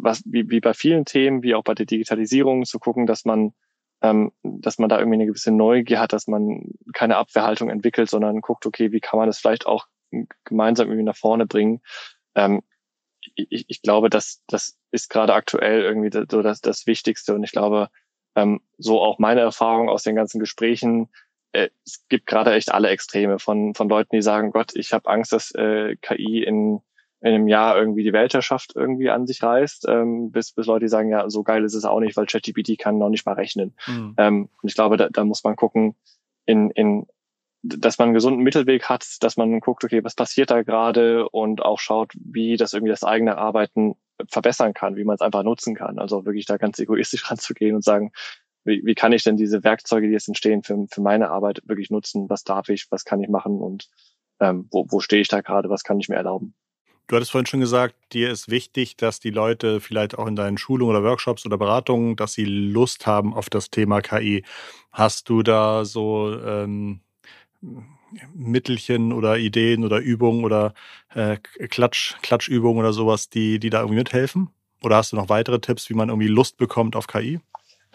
was, wie, wie bei vielen Themen, wie auch bei der Digitalisierung, zu gucken, dass man, ähm, dass man da irgendwie eine gewisse Neugier hat, dass man keine Abwehrhaltung entwickelt, sondern guckt, okay, wie kann man das vielleicht auch gemeinsam irgendwie nach vorne bringen. Ähm, ich, ich glaube, dass das ist gerade aktuell irgendwie so das, das Wichtigste. Und ich glaube, ähm, so auch meine Erfahrung aus den ganzen Gesprächen, äh, es gibt gerade echt alle Extreme von, von Leuten, die sagen, Gott, ich habe Angst, dass äh, KI in in einem Jahr irgendwie die Weltherrschaft irgendwie an sich reißt, ähm, bis, bis Leute sagen, ja, so geil ist es auch nicht, weil ChatGPT kann noch nicht mal rechnen. Mhm. Ähm, und ich glaube, da, da muss man gucken, in, in, dass man einen gesunden Mittelweg hat, dass man guckt, okay, was passiert da gerade und auch schaut, wie das irgendwie das eigene Arbeiten verbessern kann, wie man es einfach nutzen kann. Also wirklich da ganz egoistisch ranzugehen und sagen, wie, wie kann ich denn diese Werkzeuge, die jetzt entstehen, für, für meine Arbeit wirklich nutzen? Was darf ich, was kann ich machen und ähm, wo, wo stehe ich da gerade, was kann ich mir erlauben? Du hattest vorhin schon gesagt, dir ist wichtig, dass die Leute vielleicht auch in deinen Schulungen oder Workshops oder Beratungen, dass sie Lust haben auf das Thema KI. Hast du da so ähm, Mittelchen oder Ideen oder Übungen oder äh, Klatsch, Klatschübungen oder sowas, die, die da irgendwie mithelfen? Oder hast du noch weitere Tipps, wie man irgendwie Lust bekommt auf KI?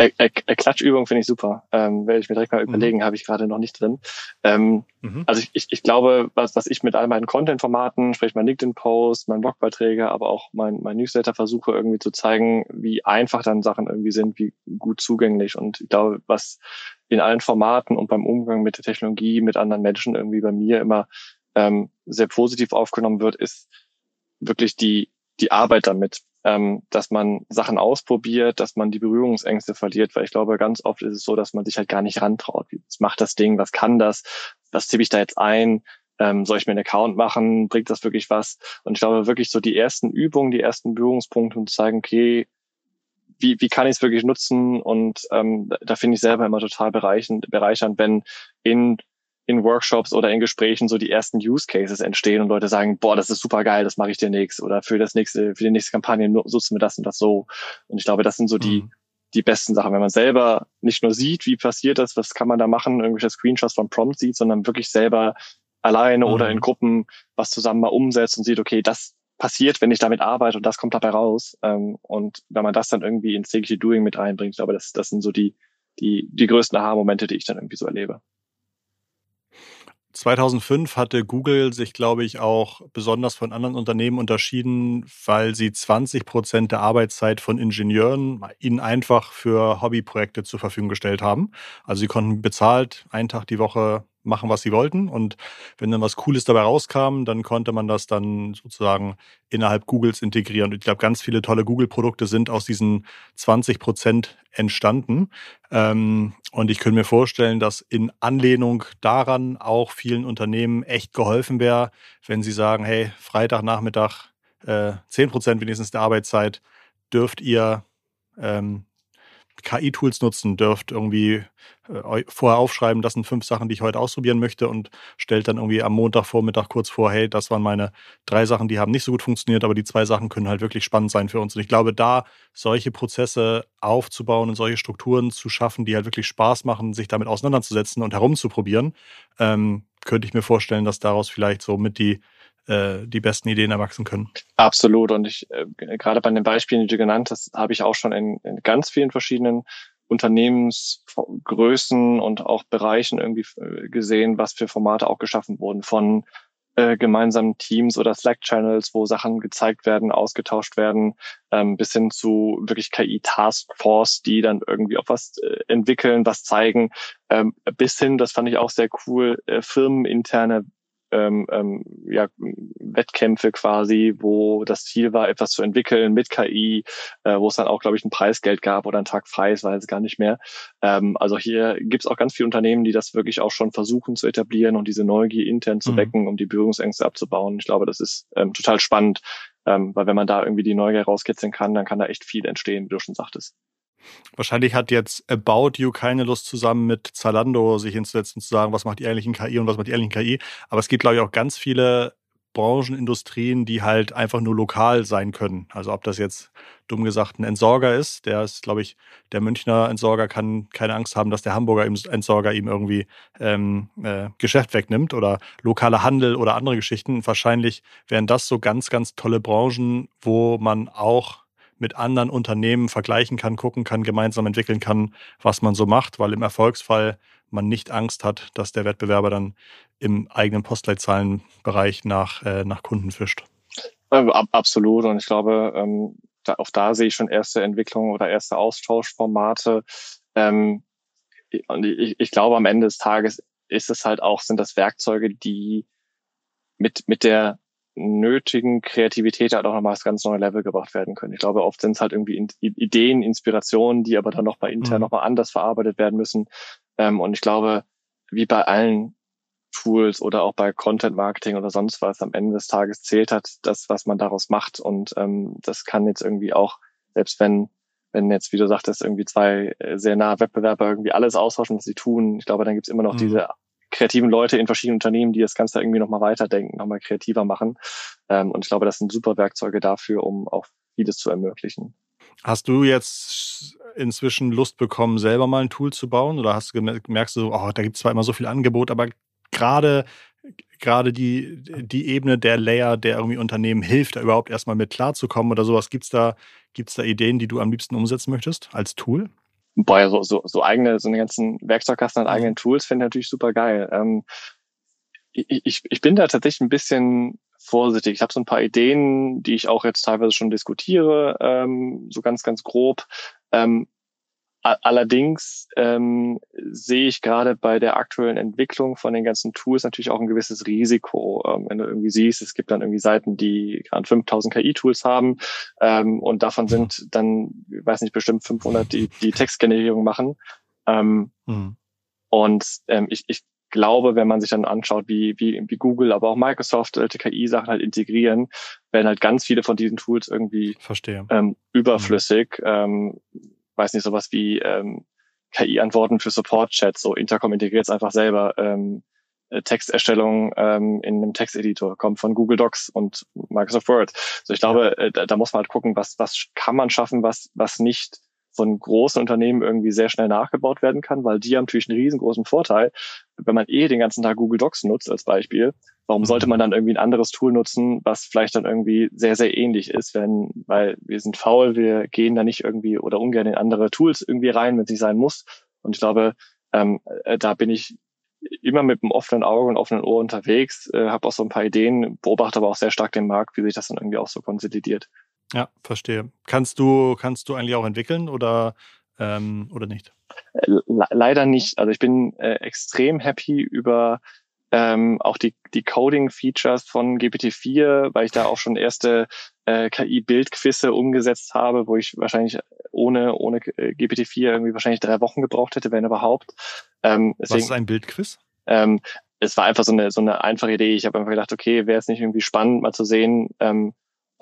Äh, äh, äh, Klatschübung finde ich super. Ähm, werde ich mir direkt mal mhm. überlegen, mhm. habe ich gerade noch nicht drin. Ähm, mhm. Also ich, ich, ich glaube, was, was ich mit all meinen Content-Formaten, sprich mein LinkedIn-Post, mein Blogbeiträge, aber auch mein, mein Newsletter versuche irgendwie zu zeigen, wie einfach dann Sachen irgendwie sind, wie gut zugänglich. Und ich glaube, was in allen Formaten und beim Umgang mit der Technologie, mit anderen Menschen irgendwie bei mir immer ähm, sehr positiv aufgenommen wird, ist wirklich die, die Arbeit damit ähm, dass man Sachen ausprobiert, dass man die Berührungsängste verliert, weil ich glaube, ganz oft ist es so, dass man sich halt gar nicht rantraut. Was macht das Ding? Was kann das? Was tippe ich da jetzt ein? Ähm, soll ich mir einen Account machen? Bringt das wirklich was? Und ich glaube wirklich so die ersten Übungen, die ersten Berührungspunkte und zu zeigen, okay, wie, wie kann ich es wirklich nutzen? Und ähm, da finde ich selber immer total bereichernd, bereichernd, wenn in in Workshops oder in Gesprächen so die ersten Use Cases entstehen und Leute sagen, boah, das ist super geil, das mache ich dir nichts oder für das nächste, für die nächste Kampagne nutzen wir das und das so. Und ich glaube, das sind so die, mhm. die besten Sachen, wenn man selber nicht nur sieht, wie passiert das, was kann man da machen, irgendwelche Screenshots von Prompts sieht, sondern wirklich selber alleine mhm. oder in Gruppen was zusammen mal umsetzt und sieht, okay, das passiert, wenn ich damit arbeite und das kommt dabei raus. Ähm, und wenn man das dann irgendwie ins tägliche Doing mit reinbringt, ich glaube, das, das sind so die, die, die größten Aha-Momente, die ich dann irgendwie so erlebe. 2005 hatte Google sich, glaube ich, auch besonders von anderen Unternehmen unterschieden, weil sie 20 Prozent der Arbeitszeit von Ingenieuren ihnen einfach für Hobbyprojekte zur Verfügung gestellt haben. Also sie konnten bezahlt einen Tag die Woche machen, was sie wollten. Und wenn dann was Cooles dabei rauskam, dann konnte man das dann sozusagen innerhalb Googles integrieren. Und ich glaube, ganz viele tolle Google-Produkte sind aus diesen 20 Prozent entstanden. Ähm, und ich könnte mir vorstellen, dass in Anlehnung daran auch vielen Unternehmen echt geholfen wäre, wenn sie sagen, hey, Freitagnachmittag, äh, 10 Prozent wenigstens der Arbeitszeit dürft ihr ähm, KI-Tools nutzen, dürft irgendwie äh, vorher aufschreiben, das sind fünf Sachen, die ich heute ausprobieren möchte und stellt dann irgendwie am Montagvormittag kurz vor, hey, das waren meine drei Sachen, die haben nicht so gut funktioniert, aber die zwei Sachen können halt wirklich spannend sein für uns. Und ich glaube, da solche Prozesse aufzubauen und solche Strukturen zu schaffen, die halt wirklich Spaß machen, sich damit auseinanderzusetzen und herumzuprobieren, ähm, könnte ich mir vorstellen, dass daraus vielleicht so mit die äh, die besten Ideen erwachsen können. Absolut. Und ich, äh, gerade bei den Beispielen, die du genannt hast, habe ich auch schon in, in ganz vielen verschiedenen Unternehmensgrößen und auch Bereichen irgendwie äh, gesehen, was für Formate auch geschaffen wurden von äh, gemeinsamen Teams oder Slack-Channels, wo Sachen gezeigt werden, ausgetauscht werden, ähm, bis hin zu wirklich KI-Taskforce, die dann irgendwie auch was äh, entwickeln, was zeigen, ähm, bis hin, das fand ich auch sehr cool, äh, firmeninterne ähm, ähm, ja, Wettkämpfe quasi, wo das Ziel war, etwas zu entwickeln mit KI, äh, wo es dann auch, glaube ich, ein Preisgeld gab oder ein Tag frei, ist, weiß gar nicht mehr. Ähm, also hier gibt es auch ganz viele Unternehmen, die das wirklich auch schon versuchen zu etablieren und diese Neugier intern zu mhm. wecken, um die Berührungsängste abzubauen. Ich glaube, das ist ähm, total spannend, ähm, weil wenn man da irgendwie die Neugier rauskitzeln kann, dann kann da echt viel entstehen, wie du schon sagtest. Wahrscheinlich hat jetzt About You keine Lust zusammen mit Zalando sich hinzusetzen und zu sagen, was macht die eigentlich KI und was macht die eigentlich KI. Aber es gibt, glaube ich, auch ganz viele Branchenindustrien, die halt einfach nur lokal sein können. Also ob das jetzt dumm gesagt ein Entsorger ist, der ist, glaube ich, der Münchner Entsorger kann keine Angst haben, dass der Hamburger Entsorger ihm irgendwie ähm, äh, Geschäft wegnimmt oder lokaler Handel oder andere Geschichten. Wahrscheinlich wären das so ganz, ganz tolle Branchen, wo man auch mit anderen Unternehmen vergleichen kann, gucken kann, gemeinsam entwickeln kann, was man so macht, weil im Erfolgsfall man nicht Angst hat, dass der Wettbewerber dann im eigenen Postleitzahlenbereich nach, äh, nach Kunden fischt. Äh, absolut. Und ich glaube, ähm, da, auch da sehe ich schon erste Entwicklungen oder erste Austauschformate. Ähm, und ich, ich glaube, am Ende des Tages ist es halt auch, sind das Werkzeuge, die mit, mit der nötigen Kreativität halt auch nochmal das ganz neue Level gebracht werden können. Ich glaube, oft sind es halt irgendwie Ideen, Inspirationen, die aber dann noch bei intern mhm. nochmal anders verarbeitet werden müssen. Ähm, und ich glaube, wie bei allen Tools oder auch bei Content Marketing oder sonst was am Ende des Tages zählt hat, das, was man daraus macht. Und ähm, das kann jetzt irgendwie auch, selbst wenn, wenn jetzt, wie du sagtest, irgendwie zwei äh, sehr nahe Wettbewerber irgendwie alles austauschen, was sie tun, ich glaube, dann gibt's immer noch mhm. diese kreativen Leute in verschiedenen Unternehmen, die das Ganze irgendwie nochmal weiterdenken, nochmal kreativer machen. Ähm, und ich glaube, das sind super Werkzeuge dafür, um auch vieles zu ermöglichen. Hast du jetzt inzwischen Lust bekommen, selber mal ein Tool zu bauen? Oder hast du gemerkt, du, oh, da gibt es zwar immer so viel Angebot, aber gerade gerade die, die Ebene der Layer, der irgendwie Unternehmen hilft, da überhaupt erstmal mit klarzukommen oder sowas. Gibt es da, gibt's da Ideen, die du am liebsten umsetzen möchtest als Tool? Boah, ja, so, so, so eigene, so eine ganzen Werkzeugkasten an eigenen Tools finde ich natürlich super geil. Ähm, ich, ich bin da tatsächlich ein bisschen vorsichtig. Ich habe so ein paar Ideen, die ich auch jetzt teilweise schon diskutiere, ähm, so ganz, ganz grob. Ähm, Allerdings ähm, sehe ich gerade bei der aktuellen Entwicklung von den ganzen Tools natürlich auch ein gewisses Risiko. Ähm, wenn du irgendwie siehst, es gibt dann irgendwie Seiten, die gerade 5000 KI-Tools haben ähm, und davon sind dann, ich weiß nicht, bestimmt 500, die die Textgenerierung machen. Ähm, mhm. Und ähm, ich, ich glaube, wenn man sich dann anschaut, wie, wie, wie Google, aber auch Microsoft alte KI-Sachen halt integrieren, werden halt ganz viele von diesen Tools irgendwie Verstehe. Ähm, überflüssig. Mhm. Ähm, weiß nicht, sowas wie ähm, KI-Antworten für Support-Chats, so Intercom integriert es einfach selber. Ähm, äh, Texterstellung ähm, in einem Texteditor kommt von Google Docs und Microsoft Word. So ich glaube, äh, da, da muss man halt gucken, was was kann man schaffen, was was nicht von großen Unternehmen irgendwie sehr schnell nachgebaut werden kann, weil die haben natürlich einen riesengroßen Vorteil. Wenn man eh den ganzen Tag Google Docs nutzt als Beispiel, warum sollte man dann irgendwie ein anderes Tool nutzen, was vielleicht dann irgendwie sehr, sehr ähnlich ist, wenn, weil wir sind faul, wir gehen da nicht irgendwie oder ungern in andere Tools irgendwie rein, wenn es nicht sein muss. Und ich glaube, ähm, äh, da bin ich immer mit einem offenen Auge und offenen Ohr unterwegs, äh, habe auch so ein paar Ideen, beobachte aber auch sehr stark den Markt, wie sich das dann irgendwie auch so konsolidiert. Ja, verstehe. Kannst du, kannst du eigentlich auch entwickeln oder, ähm, oder nicht? Äh, leider nicht. Also ich bin äh, extrem happy über ähm, auch die, die Coding-Features von GPT-4, weil ich da auch schon erste äh, KI-Bildquizze umgesetzt habe, wo ich wahrscheinlich ohne, ohne äh, GPT-4 irgendwie wahrscheinlich drei Wochen gebraucht hätte, wenn überhaupt. Ähm, deswegen, Was ist ein Bildquiz? Ähm, es war einfach so eine, so eine einfache Idee. Ich habe einfach gedacht, okay, wäre es nicht irgendwie spannend, mal zu sehen, ähm,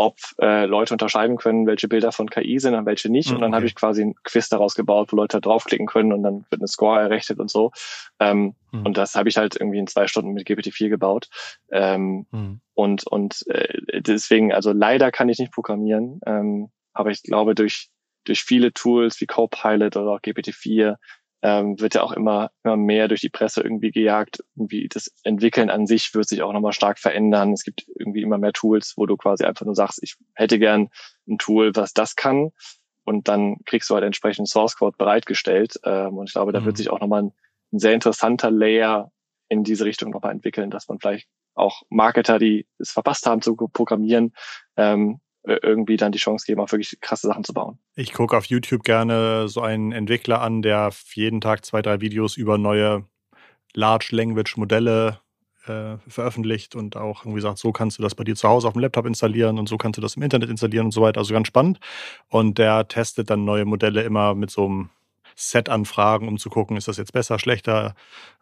ob äh, Leute unterscheiden können, welche Bilder von KI sind und welche nicht. Mhm, und dann okay. habe ich quasi ein Quiz daraus gebaut, wo Leute draufklicken können und dann wird eine Score errechnet und so. Ähm, mhm. Und das habe ich halt irgendwie in zwei Stunden mit GPT-4 gebaut. Ähm, mhm. Und, und äh, deswegen, also leider kann ich nicht programmieren, ähm, aber ich glaube, durch, durch viele Tools wie Copilot oder auch GPT-4 ähm, wird ja auch immer, immer mehr durch die Presse irgendwie gejagt. Irgendwie das Entwickeln an sich wird sich auch nochmal stark verändern. Es gibt irgendwie immer mehr Tools, wo du quasi einfach nur sagst, ich hätte gern ein Tool, was das kann. und dann kriegst du halt entsprechend Source Code bereitgestellt. Ähm, und ich glaube, da mhm. wird sich auch nochmal ein, ein sehr interessanter Layer in diese Richtung nochmal entwickeln, dass man vielleicht auch Marketer, die es verpasst haben zu programmieren, ähm, irgendwie dann die Chance geben, auch wirklich krasse Sachen zu bauen. Ich gucke auf YouTube gerne so einen Entwickler an, der jeden Tag zwei, drei Videos über neue Large Language Modelle äh, veröffentlicht und auch irgendwie sagt, so kannst du das bei dir zu Hause auf dem Laptop installieren und so kannst du das im Internet installieren und so weiter. Also ganz spannend. Und der testet dann neue Modelle immer mit so einem Set an Fragen, um zu gucken, ist das jetzt besser, schlechter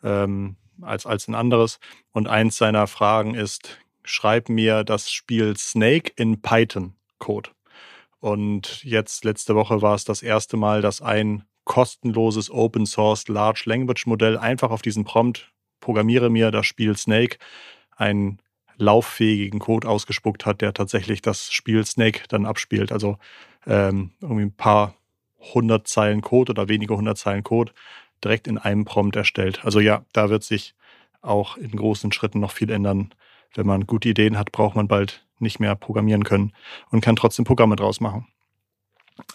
ähm, als, als ein anderes. Und eins seiner Fragen ist, schreib mir das Spiel Snake in Python-Code. Und jetzt letzte Woche war es das erste Mal, dass ein kostenloses Open Source Large Language Modell einfach auf diesen Prompt programmiere mir das Spiel Snake einen lauffähigen Code ausgespuckt hat, der tatsächlich das Spiel Snake dann abspielt. Also ähm, irgendwie ein paar hundert Zeilen Code oder wenige hundert Zeilen Code direkt in einem Prompt erstellt. Also ja, da wird sich auch in großen Schritten noch viel ändern. Wenn man gute Ideen hat, braucht man bald nicht mehr programmieren können und kann trotzdem Programme draus machen.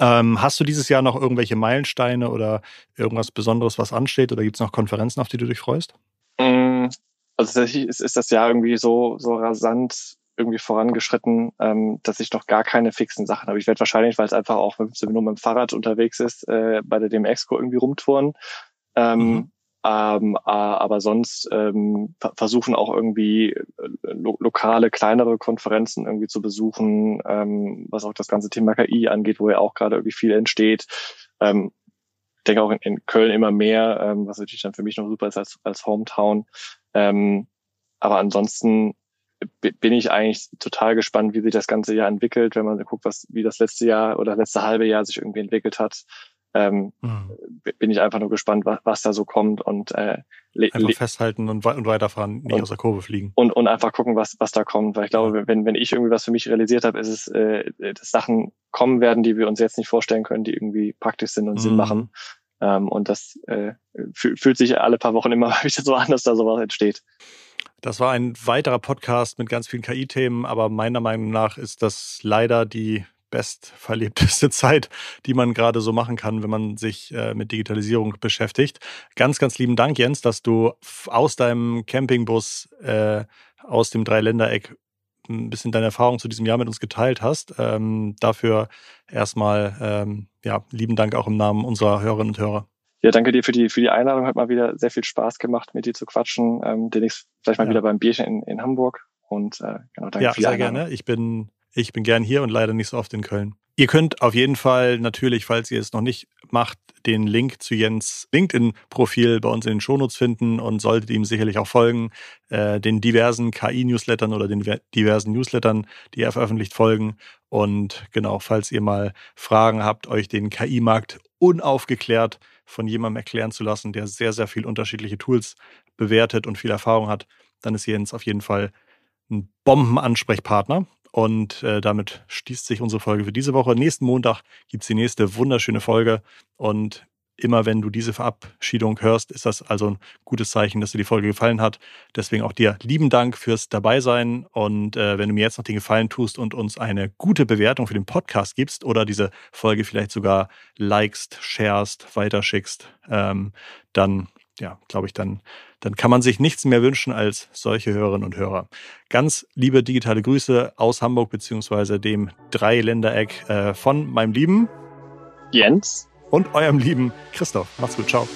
Ähm, hast du dieses Jahr noch irgendwelche Meilensteine oder irgendwas Besonderes, was ansteht? Oder gibt es noch Konferenzen, auf die du dich freust? Mm, also tatsächlich ist, ist das Jahr irgendwie so, so rasant irgendwie vorangeschritten, ähm, dass ich noch gar keine fixen Sachen habe. Ich werde wahrscheinlich, weil es einfach auch nur mit dem Fahrrad unterwegs ist, äh, bei der DMX-Co irgendwie rumtouren. Ähm, mhm. Ähm, aber sonst ähm, versuchen auch irgendwie äh, lo lokale, kleinere Konferenzen irgendwie zu besuchen, ähm, was auch das ganze Thema KI angeht, wo ja auch gerade irgendwie viel entsteht. Ähm, ich denke auch in, in Köln immer mehr, ähm, was natürlich dann für mich noch super ist als, als Hometown. Ähm, aber ansonsten bin ich eigentlich total gespannt, wie sich das ganze Jahr entwickelt, wenn man guckt, was, wie das letzte Jahr oder letzte halbe Jahr sich irgendwie entwickelt hat. Ähm, mhm. Bin ich einfach nur gespannt, was, was da so kommt und äh, einfach festhalten und, und weiterfahren, nicht und, aus der Kurve fliegen. Und, und einfach gucken, was, was da kommt. Weil ich glaube, wenn, wenn ich irgendwie was für mich realisiert habe, ist es, äh, dass Sachen kommen werden, die wir uns jetzt nicht vorstellen können, die irgendwie praktisch sind und mhm. Sinn machen. Ähm, und das äh, fühlt sich alle paar Wochen immer wieder so an, dass da sowas entsteht. Das war ein weiterer Podcast mit ganz vielen KI-Themen, aber meiner Meinung nach ist das leider die bestverlebteste Zeit, die man gerade so machen kann, wenn man sich äh, mit Digitalisierung beschäftigt. Ganz, ganz lieben Dank, Jens, dass du aus deinem Campingbus äh, aus dem Dreiländereck ein bisschen deine Erfahrung zu diesem Jahr mit uns geteilt hast. Ähm, dafür erstmal ähm, ja, lieben Dank auch im Namen unserer Hörerinnen und Hörer. Ja, danke dir für die, für die Einladung. Hat mal wieder sehr viel Spaß gemacht, mit dir zu quatschen. Ähm, demnächst vielleicht mal ja. wieder beim Bierchen in, in Hamburg. Und äh, genau, danke ja, für die sehr gerne. Ich bin, ich bin gern hier und leider nicht so oft in Köln. Ihr könnt auf jeden Fall natürlich, falls ihr es noch nicht macht, den Link zu Jens LinkedIn-Profil bei uns in den Shownotes finden und solltet ihm sicherlich auch folgen, äh, den diversen KI-Newslettern oder den diversen Newslettern, die er veröffentlicht, folgen. Und genau, falls ihr mal Fragen habt, euch den KI-Markt unaufgeklärt von jemandem erklären zu lassen, der sehr, sehr viel unterschiedliche Tools bewertet und viel Erfahrung hat, dann ist Jens auf jeden Fall ein Bombenansprechpartner. Und äh, damit schließt sich unsere Folge für diese Woche. Nächsten Montag gibt es die nächste wunderschöne Folge. Und immer wenn du diese Verabschiedung hörst, ist das also ein gutes Zeichen, dass dir die Folge gefallen hat. Deswegen auch dir lieben Dank fürs Dabeisein. Und äh, wenn du mir jetzt noch den Gefallen tust und uns eine gute Bewertung für den Podcast gibst oder diese Folge vielleicht sogar likest, sharest, weiterschickst, ähm, dann ja, glaube ich, dann, dann kann man sich nichts mehr wünschen als solche Hörerinnen und Hörer. Ganz liebe digitale Grüße aus Hamburg beziehungsweise dem Dreiländereck äh, von meinem lieben Jens und eurem lieben Christoph. Macht's gut, ciao.